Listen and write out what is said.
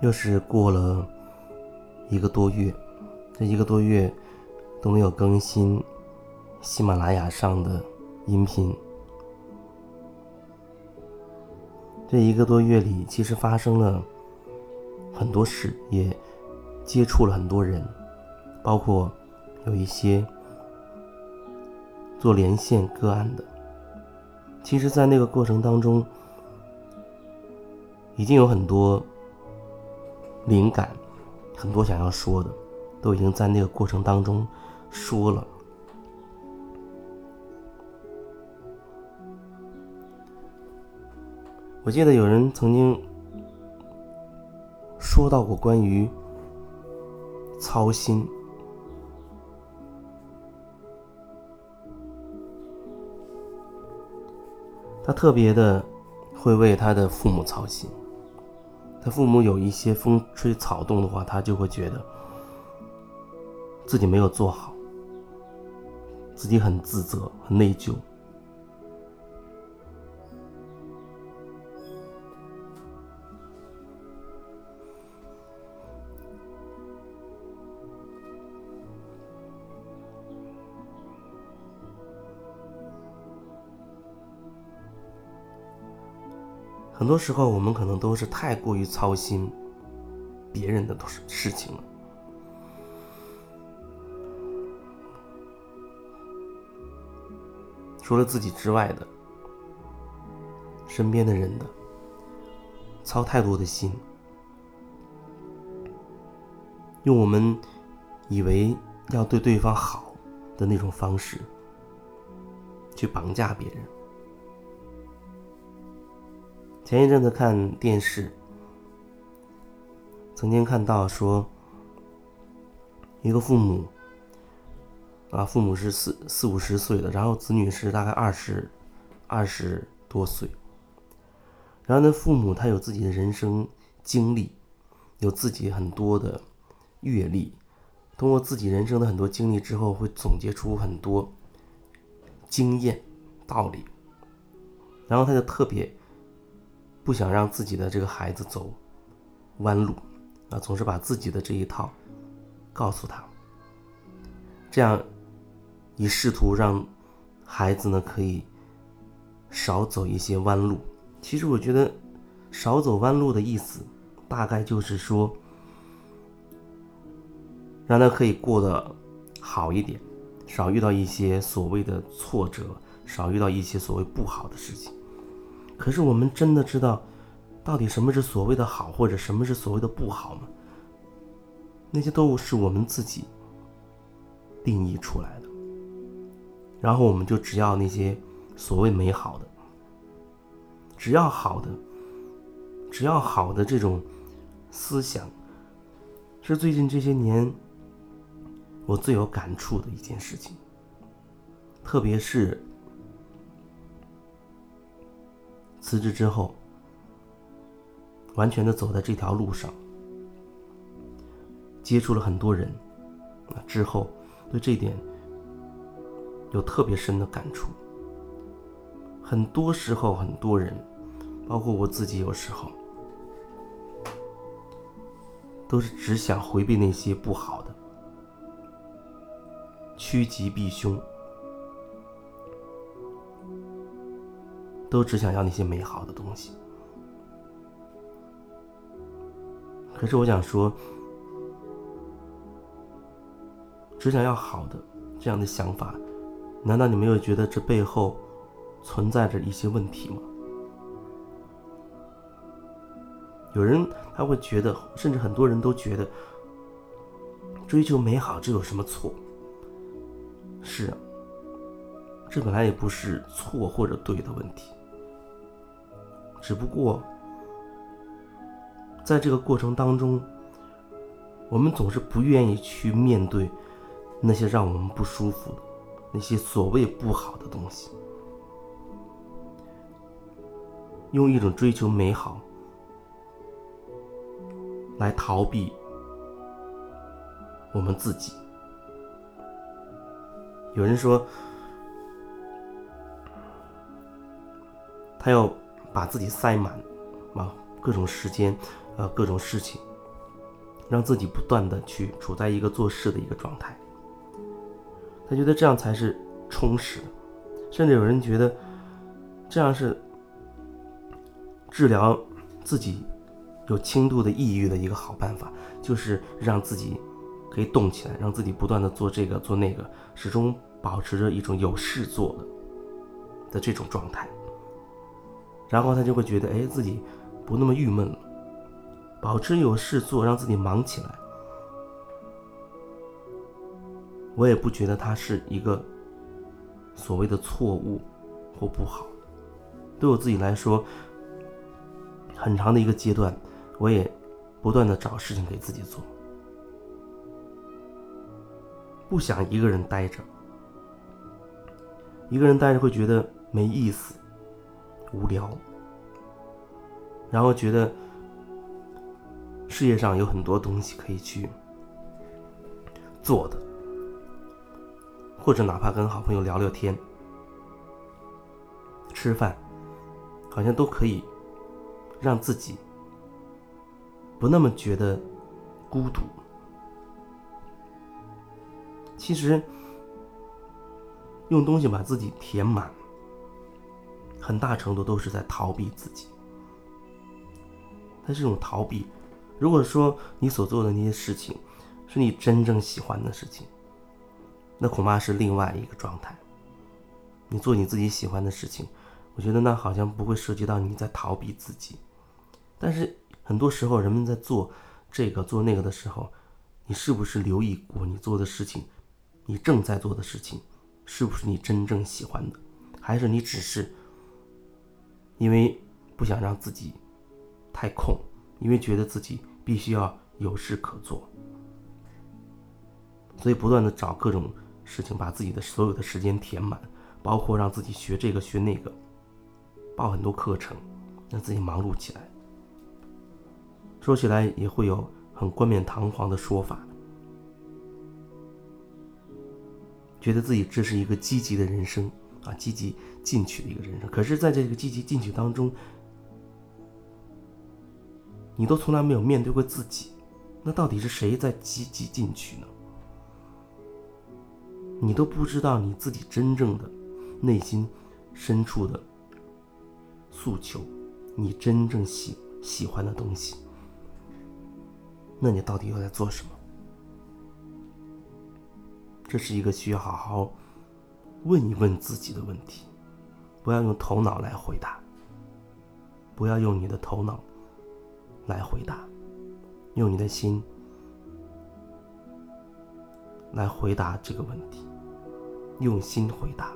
又是过了一个多月，这一个多月都没有更新喜马拉雅上的音频。这一个多月里，其实发生了很多事，也接触了很多人，包括有一些做连线个案的。其实，在那个过程当中，已经有很多。灵感，很多想要说的，都已经在那个过程当中说了。我记得有人曾经说到过关于操心，他特别的会为他的父母操心。父母有一些风吹草动的话，他就会觉得自己没有做好，自己很自责、很内疚。很多时候，我们可能都是太过于操心别人的事事情了，除了自己之外的身边的人的，操太多的心，用我们以为要对对方好的那种方式去绑架别人。前一阵子看电视，曾经看到说，一个父母，啊，父母是四四五十岁的，然后子女是大概二十二十多岁，然后呢，父母他有自己的人生经历，有自己很多的阅历，通过自己人生的很多经历之后，会总结出很多经验道理，然后他就特别。不想让自己的这个孩子走弯路，啊，总是把自己的这一套告诉他，这样以试图让孩子呢可以少走一些弯路。其实我觉得少走弯路的意思，大概就是说让他可以过得好一点，少遇到一些所谓的挫折，少遇到一些所谓不好的事情。可是我们真的知道，到底什么是所谓的好，或者什么是所谓的不好吗？那些都是我们自己定义出来的。然后我们就只要那些所谓美好的，只要好的，只要好的这种思想，是最近这些年我最有感触的一件事情，特别是。辞职之后，完全的走在这条路上，接触了很多人，啊，之后对这点有特别深的感触。很多时候，很多人，包括我自己，有时候都是只想回避那些不好的，趋吉避凶。都只想要那些美好的东西，可是我想说，只想要好的这样的想法，难道你没有觉得这背后存在着一些问题吗？有人他会觉得，甚至很多人都觉得，追求美好这有什么错？是啊，这本来也不是错或者对的问题。只不过，在这个过程当中，我们总是不愿意去面对那些让我们不舒服的、那些所谓不好的东西，用一种追求美好来逃避我们自己。有人说，他要。把自己塞满，啊，各种时间，呃，各种事情，让自己不断的去处在一个做事的一个状态。他觉得这样才是充实，甚至有人觉得这样是治疗自己有轻度的抑郁的一个好办法，就是让自己可以动起来，让自己不断的做这个做那个，始终保持着一种有事做的的这种状态。然后他就会觉得，哎，自己不那么郁闷了，保持有事做，让自己忙起来。我也不觉得他是一个所谓的错误或不好。对我自己来说，很长的一个阶段，我也不断的找事情给自己做，不想一个人待着。一个人待着会觉得没意思。无聊，然后觉得世界上有很多东西可以去做的，或者哪怕跟好朋友聊聊天、吃饭，好像都可以让自己不那么觉得孤独。其实，用东西把自己填满。很大程度都是在逃避自己，但这种逃避，如果说你所做的那些事情是你真正喜欢的事情，那恐怕是另外一个状态。你做你自己喜欢的事情，我觉得那好像不会涉及到你在逃避自己。但是很多时候，人们在做这个做那个的时候，你是不是留意过你做的事情，你正在做的事情，是不是你真正喜欢的，还是你只是？因为不想让自己太空，因为觉得自己必须要有事可做，所以不断的找各种事情把自己的所有的时间填满，包括让自己学这个学那个，报很多课程，让自己忙碌起来。说起来也会有很冠冕堂皇的说法，觉得自己这是一个积极的人生。啊，积极进取的一个人生。可是，在这个积极进取当中，你都从来没有面对过自己。那到底是谁在积极进取呢？你都不知道你自己真正的内心深处的诉求，你真正喜喜欢的东西。那你到底又在做什么？这是一个需要好好。问一问自己的问题，不要用头脑来回答，不要用你的头脑来回答，用你的心来回答这个问题，用心回答。